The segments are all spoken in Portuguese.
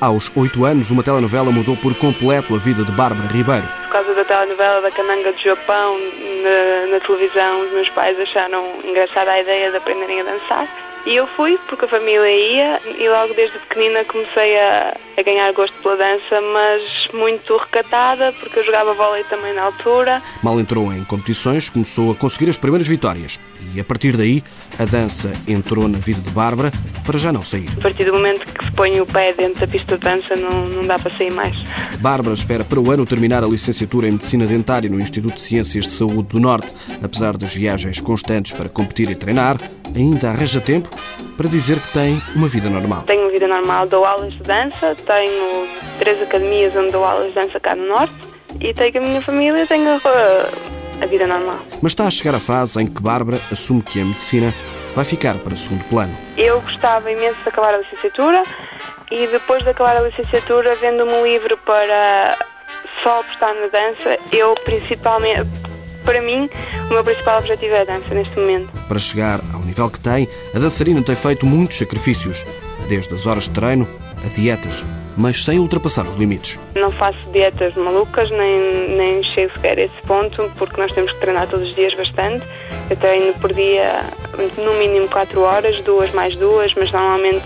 Aos oito anos, uma telenovela mudou por completo a vida de Bárbara Ribeiro. Por causa da telenovela da Cananga do Japão na, na televisão, os meus pais acharam engraçada a ideia de aprenderem a dançar e eu fui porque a família ia e logo desde pequenina comecei a, a ganhar gosto pela dança, mas muito recatada porque eu jogava vôlei também na altura. Mal entrou em competições, começou a conseguir as primeiras vitórias e a partir daí a dança entrou na vida de Bárbara para já não sair. A partir do momento que se põe o pé dentro da pista de dança não, não dá para sair mais. Bárbara espera para o ano terminar a licenciatura em Medicina Dentária no Instituto de Ciências de Saúde do Norte. Apesar das viagens constantes para competir e treinar, ainda arranja tempo para dizer que tem uma vida normal. Tenho uma vida normal, dou aulas de dança, tenho três academias onde dou aulas de dança cá no Norte e tenho a minha família, tenho a, a vida normal. Mas está a chegar a fase em que Bárbara assume que a medicina vai ficar para segundo plano. Eu gostava imenso de acabar a licenciatura e depois de acabar a licenciatura, vendo-me um livro para só apostar na dança, eu principalmente para mim, o meu principal objetivo é a dança neste momento. Para chegar ao nível que tem, a dançarina tem feito muitos sacrifícios, desde as horas de treino a dietas, mas sem ultrapassar os limites. Não faço dietas malucas, nem, nem chego sequer a esse ponto, porque nós temos que treinar todos os dias bastante. Eu treino por dia, no mínimo 4 horas, duas mais duas, mas normalmente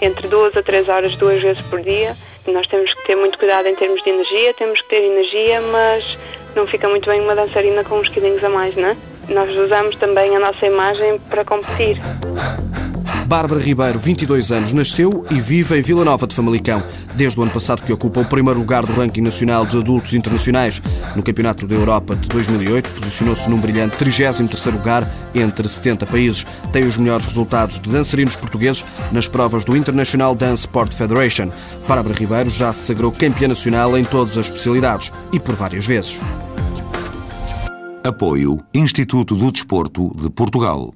entre 2 a 3 horas, duas vezes por dia. Nós temos que ter muito cuidado em termos de energia, temos que ter energia, mas não fica muito bem uma dançarina com uns quilinhos a mais, não é? Nós usamos também a nossa imagem para competir. Bárbara Ribeiro, 22 anos, nasceu e vive em Vila Nova de Famalicão. Desde o ano passado que ocupa o primeiro lugar do ranking nacional de adultos internacionais. No Campeonato da Europa de 2008, posicionou-se num brilhante 33º lugar entre 70 países. Tem os melhores resultados de dançarinos portugueses nas provas do International Dance Sport Federation. Bárbara Ribeiro já se sagrou campeã nacional em todas as especialidades e por várias vezes. Apoio Instituto do Desporto de Portugal.